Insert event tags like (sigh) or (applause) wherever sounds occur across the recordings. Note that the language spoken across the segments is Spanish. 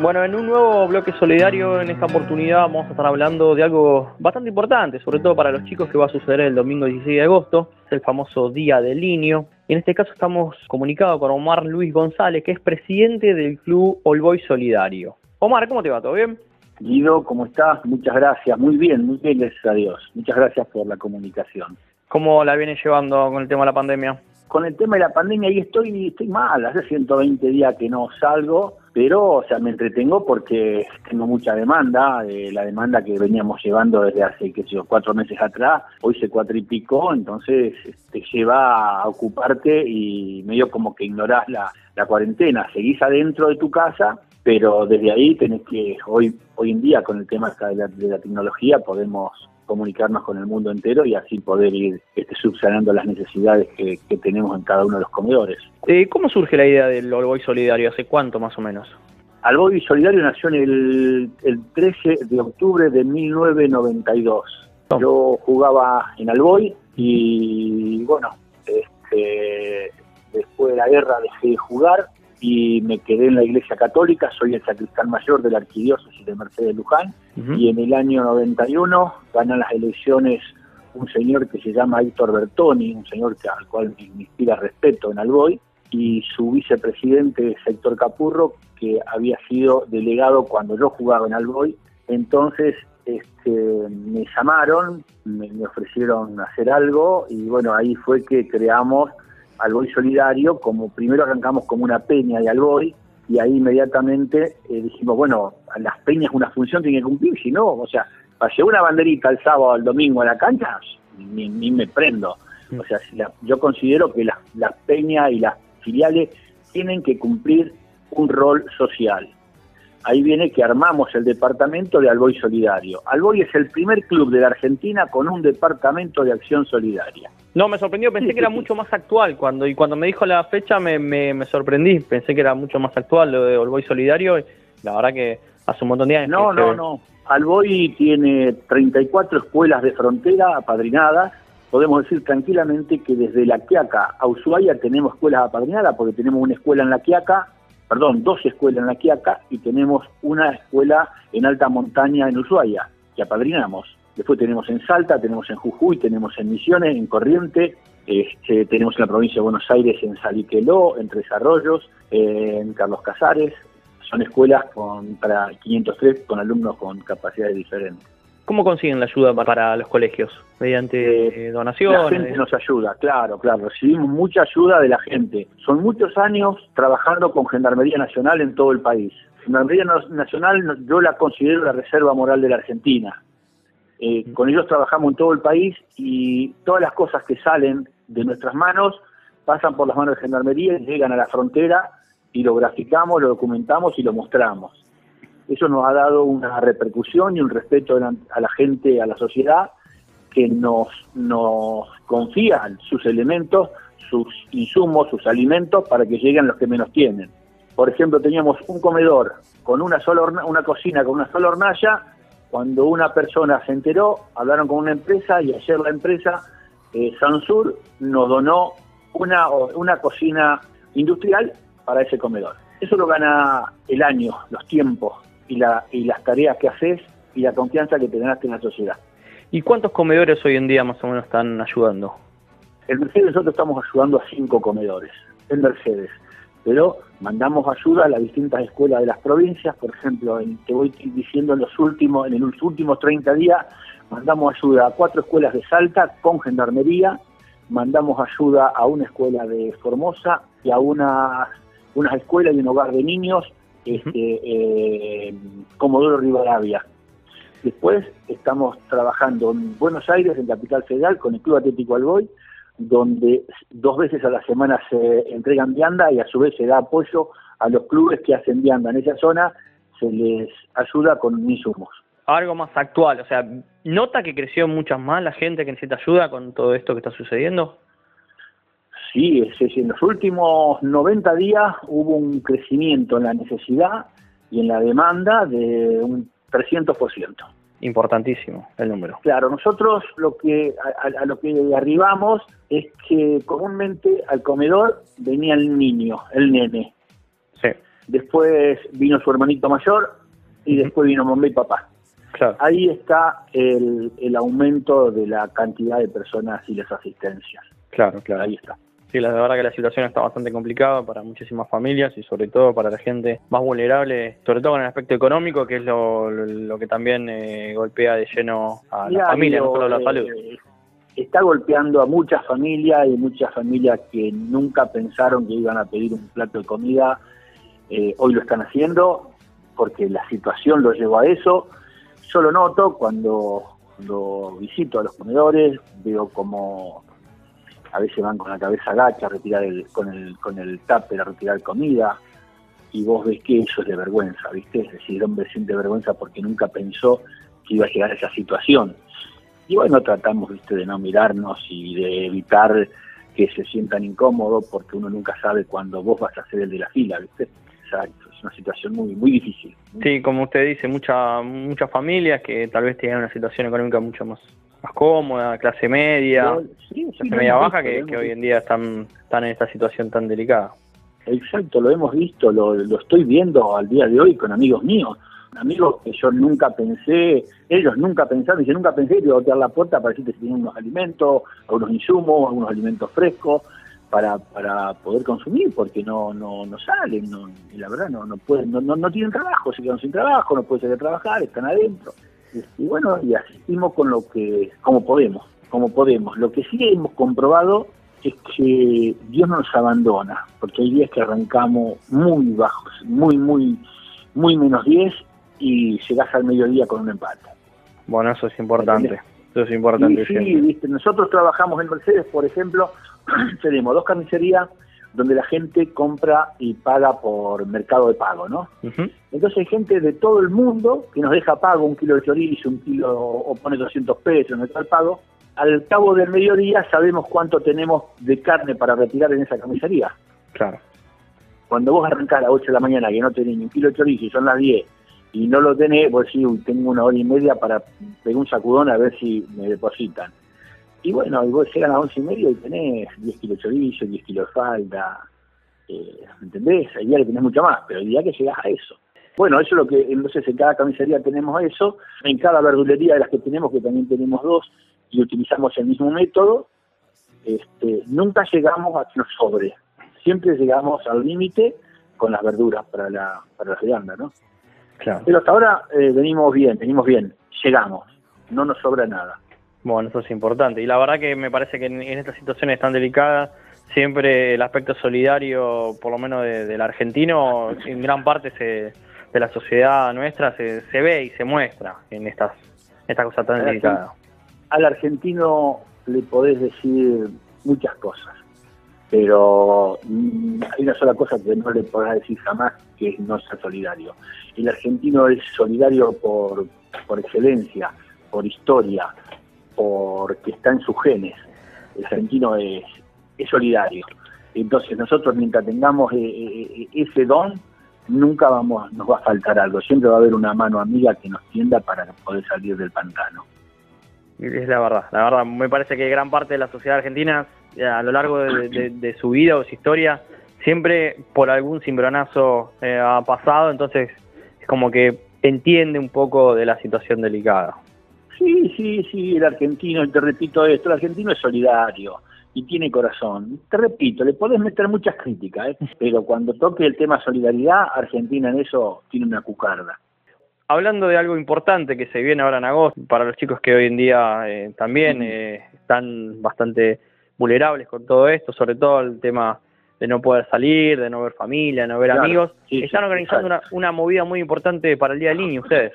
Bueno, en un nuevo bloque solidario, en esta oportunidad vamos a estar hablando de algo bastante importante, sobre todo para los chicos que va a suceder el domingo 16 de agosto, el famoso Día del Niño. En este caso estamos comunicados con Omar Luis González, que es presidente del Club Olboy Solidario. Omar, ¿cómo te va? ¿Todo bien? Guido, ¿cómo estás? Muchas gracias. Muy bien, muy bien, gracias a Dios. Muchas gracias por la comunicación. ¿Cómo la viene llevando con el tema de la pandemia? Con el tema de la pandemia ahí estoy, estoy mal, hace 120 días que no salgo, pero o sea, me entretengo porque tengo mucha demanda, eh, la demanda que veníamos llevando desde hace, qué sé yo, cuatro meses atrás, hoy se pico, entonces te lleva a ocuparte y medio como que ignorás la, la cuarentena, seguís adentro de tu casa, pero desde ahí tenés que, hoy, hoy en día con el tema de la, de la tecnología podemos comunicarnos con el mundo entero y así poder ir este, subsanando las necesidades que, tenemos en cada uno de los comedores. Eh, ¿Cómo surge la idea del Alboy Solidario? ¿Hace cuánto más o menos? Alboy Solidario nació en el, el 13 de octubre de 1992. Yo jugaba en Alboy y bueno, este, después de la guerra dejé de jugar y me quedé en la Iglesia Católica, soy el sacristán mayor de la Arquidiócesis de Mercedes Luján, y en el año 91 ganan las elecciones un señor que se llama Héctor Bertoni, un señor que, al cual me inspira respeto en Alboy, y su vicepresidente es Héctor Capurro, que había sido delegado cuando yo jugaba en Alboy. Entonces este, me llamaron, me ofrecieron hacer algo, y bueno, ahí fue que creamos Alboy Solidario, como primero arrancamos como una peña de Alboy, y ahí inmediatamente eh, dijimos, bueno, las peñas una función tiene que cumplir, si no, o sea, para llevar una banderita el sábado al domingo a la cancha, ni, me prendo. O sea, yo considero que las, las peñas y las filiales tienen que cumplir un rol social. Ahí viene que armamos el departamento de Alboy Solidario. Alboy es el primer club de la Argentina con un departamento de acción solidaria. No, me sorprendió, pensé que era mucho más actual cuando y cuando me dijo la fecha me, me, sorprendí, pensé que era mucho más actual lo de Alboy Solidario, la verdad que hace un montón de años. No, no, no. Alboy tiene 34 escuelas de frontera apadrinadas, podemos decir tranquilamente que desde La Quiaca a Ushuaia tenemos escuelas apadrinadas porque tenemos una escuela en La Quiaca, perdón, dos escuelas en La Quiaca y tenemos una escuela en alta montaña en Ushuaia que apadrinamos. Después tenemos en Salta, tenemos en Jujuy, tenemos en Misiones, en Corriente, este, tenemos en la provincia de Buenos Aires en Saliqueló, en Tres Arroyos, en Carlos Casares. Son escuelas con, para 503 con alumnos con capacidades diferentes. ¿Cómo consiguen la ayuda para los colegios? ¿Mediante eh, donaciones? La gente nos ayuda, claro, claro. Recibimos mucha ayuda de la gente. Son muchos años trabajando con Gendarmería Nacional en todo el país. Gendarmería Nacional yo la considero la reserva moral de la Argentina. Eh, con ellos trabajamos en todo el país y todas las cosas que salen de nuestras manos pasan por las manos de Gendarmería llegan a la frontera y lo graficamos, lo documentamos y lo mostramos. Eso nos ha dado una repercusión y un respeto a la gente, a la sociedad, que nos, confían sus elementos, sus insumos, sus alimentos para que lleguen los que menos tienen. Por ejemplo, teníamos un comedor con una sola una cocina con una sola hornalla cuando una persona se enteró, hablaron con una empresa y ayer la empresa eh, Sansur nos donó una, una cocina industrial para ese comedor. Eso lo gana el año, los tiempos y, la, y las tareas que haces y la confianza que te ganaste en la sociedad. ¿Y cuántos comedores hoy en día más o menos están ayudando? En Mercedes nosotros estamos ayudando a cinco comedores, en Mercedes pero mandamos ayuda a las distintas escuelas de las provincias, por ejemplo, en, te voy diciendo en los últimos, en los últimos 30 días, mandamos ayuda a cuatro escuelas de Salta con gendarmería, mandamos ayuda a una escuela de Formosa y a unas, unas escuelas y un hogar de niños, este, eh, Comodoro Rivadavia. Después estamos trabajando en Buenos Aires, en Capital Federal, con el Club Atlético Alboy, donde dos veces a la semana se entregan vianda y a su vez se da apoyo a los clubes que hacen vianda en esa zona, se les ayuda con insumos. Algo más actual, o sea, ¿nota que creció muchas más la gente que necesita ayuda con todo esto que está sucediendo? Sí, es, en los últimos 90 días hubo un crecimiento en la necesidad y en la demanda de un 300% importantísimo el número. Claro, nosotros lo que a, lo que arribamos es que comúnmente al comedor venía el niño, el nene. Sí. después vino su hermanito mayor y después vino mamá y papá. Ahí está el, el aumento de la cantidad de personas y las asistencias. Claro, claro. Ahí está. Sí, la verdad que la situación está bastante complicada para muchísimas familias y sobre todo para la gente más vulnerable, sobre todo en el aspecto económico, que es lo, lo, que también eh, golpea de lleno a la familia, no solo a la eh, salud. Está golpeando a muchas familias y muchas familias que nunca pensaron que iban a pedir un plato de comida, eh, hoy lo están haciendo porque la situación lo llevó a eso. Yo lo noto cuando, cuando visito a los comedores, veo como a veces van con la cabeza agacha a retirar el, con el, con el tupper a retirar comida, y vos ves que eso es de vergüenza, ¿viste? Es decir, el hombre siente vergüenza porque nunca pensó que iba a llegar a esa situación. Y bueno, tratamos, ¿viste?, de no mirarnos y de evitar que se sientan incómodos porque uno nunca sabe cuándo vos vas a ser el de la fila, ¿viste? Exacto, es una situación muy muy difícil. Sí, como usted dice, mucha, muchas familias que tal vez tienen una situación económica mucho más más cómoda, clase media, clase media baja, que, hoy en día están, están en esta situación tan delicada. Exacto, lo hemos visto, lo, lo estoy viendo al día de hoy con amigos míos, amigos que yo nunca pensé, ellos nunca pensaron, y yo nunca pensé que iba a botear la puerta para decirte si tienen unos alimentos, algunos insumos, algunos alimentos frescos para, para poder consumir, porque no no no salen, no, y la verdad no no pueden, no, no, no tienen trabajo, se quedan sin trabajo, no pueden salir a trabajar, están adentro. Y bueno, y asistimos con lo que, como podemos, como podemos. Lo que sí hemos comprobado es que Dios no nos abandona, porque hay días que arrancamos muy bajos, muy, muy, muy menos 10 y llegás al mediodía con un empate. Bueno, eso es importante. Eso es importante. Sí, sí viste, nosotros trabajamos en Mercedes, por ejemplo, (clears throat) tenemos dos carnicerías donde la gente compra y paga por mercado de pago, ¿no? Entonces hay gente de todo el mundo que nos deja pago un kilo de chorizo, un kilo o pone 200 pesos en el pago. Al cabo del mediodía sabemos cuánto tenemos de carne para retirar en esa camisería. Claro. Cuando vos arrancás a las 8 de la mañana que no tenés ni un kilo de chorizo y son las 10 y no lo tenés, vos decís, tengo una hora y media para pegar un sacudón a ver si me depositan y bueno, y vos llegan a las once y media y tenés 10 kilos de chorizo, 10 kilos de falda, eh, ¿entendés? Hay días que tenés mucho más, pero el día que llegás a eso. Bueno, eso es lo que, entonces en cada camisería tenemos eso, en cada verdulería de las que tenemos, que también tenemos dos, y utilizamos el mismo método, este, nunca llegamos a que nos sobre, siempre llegamos al límite con las verduras para la, para la vianda, ¿no? Claro. Pero hasta ahora eh, venimos bien, venimos bien, llegamos, no nos sobra nada. Bueno, eso es importante. Y la verdad que me parece que en, estas situaciones tan delicadas, siempre el aspecto solidario, por lo menos del argentino, en gran parte se, de la sociedad nuestra se, se ve y se muestra en estas, estas cosas tan delicadas. Al argentino le podés decir muchas cosas, pero mm, hay una sola cosa que no le podrás decir jamás, que es no ser solidario. El argentino es solidario por, por excelencia, por historia, porque está en sus genes. El argentino es, solidario. Entonces nosotros mientras tengamos eh, eh, ese don, nunca vamos, nos va a faltar algo. Siempre va a haber una mano amiga que nos tienda para poder salir del pantano. Es la verdad, la verdad. Me parece que gran parte de la sociedad argentina, eh, a lo largo de, su vida o su historia, siempre por algún cimbronazo ha pasado, entonces es como que entiende un poco de la situación delicada. Sí, sí, sí, el argentino, y te repito esto, el argentino es solidario y tiene corazón. Te repito, le podés meter muchas críticas, ¿eh? (laughs) pero cuando toque el tema solidaridad, Argentina en eso tiene una cucarda. Hablando de algo importante que se viene ahora en agosto, para los chicos que hoy en día eh, también eh, están bastante vulnerables con todo esto, sobre todo el tema de no poder salir, de no ver familia, de no ver amigos, están organizando una, una movida muy importante para el Día del Niño ustedes.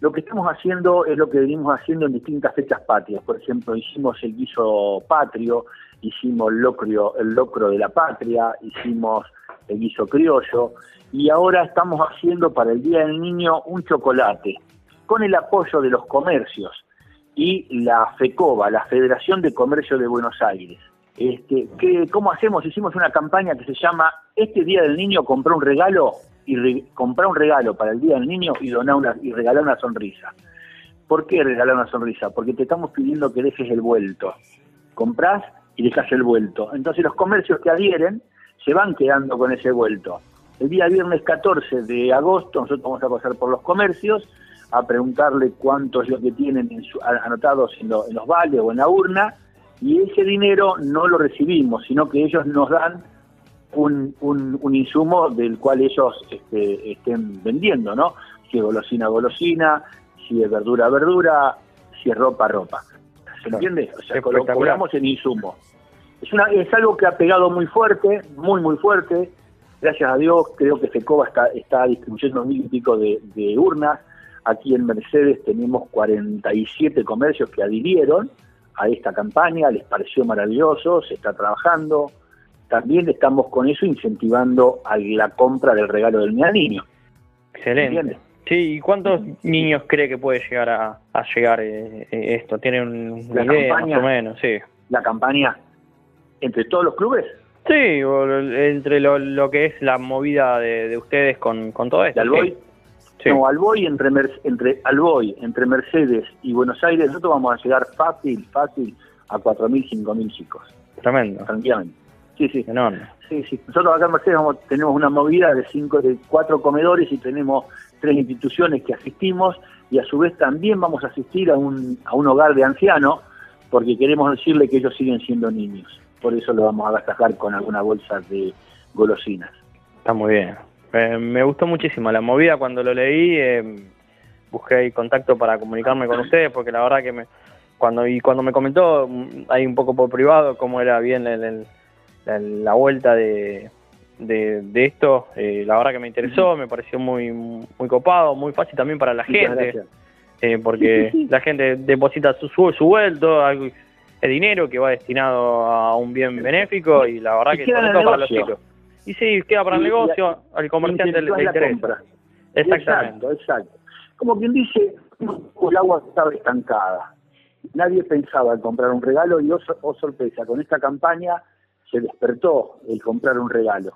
Lo que estamos haciendo es lo que venimos haciendo en distintas fechas patrias. Por ejemplo, hicimos el guiso patrio, hicimos el locro, el locro de la patria, hicimos el guiso criollo y ahora estamos haciendo para el Día del Niño un chocolate con el apoyo de los comercios y la FECOBA, la Federación de Comercio de Buenos Aires. Este, ¿Cómo hacemos? Hicimos una campaña que se llama Este Día del Niño compró un regalo y comprar un regalo para el Día del Niño y donar una, y regalar una sonrisa. ¿Por qué regalar una sonrisa? Porque te estamos pidiendo que dejes el vuelto. Comprás y dejas el vuelto. Entonces los comercios que adhieren se van quedando con ese vuelto. El día viernes 14 de agosto nosotros vamos a pasar por los comercios a preguntarle cuánto es lo que tienen anotados en, los vales o en la urna y ese dinero no lo recibimos, sino que ellos nos dan un, un, insumo del cual ellos este, estén vendiendo, ¿no? Si es golosina, golosina, si es verdura, verdura, si es ropa, ropa. ¿Se entiende? O sea, cobramos en insumo. Es, una, es algo que ha pegado muy fuerte, muy, muy fuerte. Gracias a Dios, creo que FECOBA está, está distribuyendo mil y pico de, de urnas. Aquí en Mercedes tenemos 47 comercios que adhirieron a esta campaña, les pareció maravilloso, se está trabajando. También estamos con eso incentivando a la compra del regalo del niño. Excelente. Sí, ¿y cuántos niños cree que puede llegar a, llegar eh, eh, esto? ¿Tiene un, una idea más o menos? Sí. La campaña entre todos los clubes. Sí, entre lo, que es la movida de, ustedes con, con todo esto. ¿De Sí. No, Alboy entre, entre Alboy, entre Mercedes y Buenos Aires, nosotros vamos a llegar fácil, fácil a 4.000, 5.000 chicos. Tremendo. Tranquilamente. Sí, sí. Enorme. Sí, sí. Nosotros acá en Mercedes tenemos una movida de cinco, de cuatro comedores y tenemos tres instituciones que asistimos y a su vez también vamos a asistir a un, a un hogar de ancianos porque queremos decirle que ellos siguen siendo niños. Por eso lo vamos a agasajar con alguna bolsa de golosinas. Está muy bien. Eh, me gustó muchísimo la movida cuando lo leí. Eh, busqué contacto para comunicarme con ustedes porque la verdad que me, cuando y cuando me comentó mm, ahí un poco por privado cómo era bien la vuelta de, de, esto, eh, la verdad que me interesó, me pareció muy muy copado, muy fácil también para la gente, eh, porque la gente deposita su, su vuelto, el dinero que va destinado a un bien benéfico y la verdad que sobre todo para los chicos. Y sí, queda para el negocio, al comerciante le, interesa. Exacto, exacto. Como quien dice, el agua estaba estancada. Nadie pensaba en comprar un regalo y, oh, oh sorpresa, con esta campaña se despertó el comprar un regalo.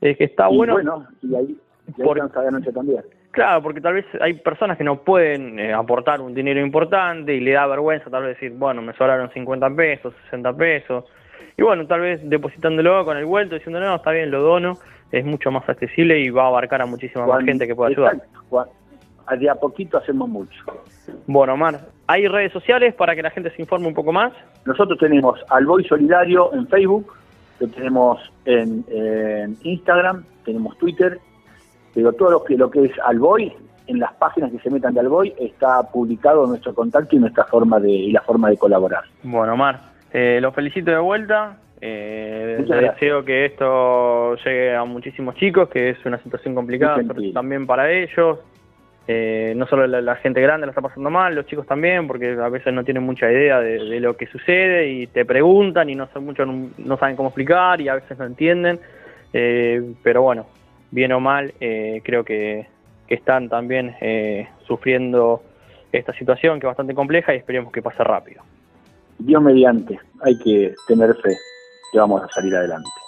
Es que está bueno. Bueno, y ahí por... de noche también. Claro, porque tal vez hay personas que no pueden eh, aportar un dinero importante y le da vergüenza tal vez decir, bueno, me sobraron 50 pesos, 60 pesos. Y bueno, tal vez depositándolo con el vuelto, diciendo, no, está bien, lo dono, es mucho más accesible y va a abarcar a muchísima más gente que pueda ayudar. De a poquito hacemos mucho. Bueno, Omar, ¿hay redes sociales para que la gente se informe un poco más? Nosotros tenemos Alboy Solidario en Facebook, lo tenemos en, Instagram, tenemos Twitter, pero todo lo que, lo que es Alboy, en las páginas que se metan de Alboy, está publicado nuestro contacto y nuestra forma de, y la forma de colaborar. Bueno, Omar, eh, los felicito de vuelta. Eh, deseo que esto llegue a muchísimos chicos, que es una situación complicada también para ellos. Eh, no solo la, gente grande la está pasando mal, los chicos también, porque a veces no tienen mucha idea de, lo que sucede y te preguntan y no, mucho, no, saben cómo explicar y a veces no entienden. Eh, pero bueno, bien o mal, eh, creo que, que, están también sufriendo esta situación que es bastante compleja y esperemos que pase rápido. Dios mediante, hay que tener fe que vamos a salir adelante.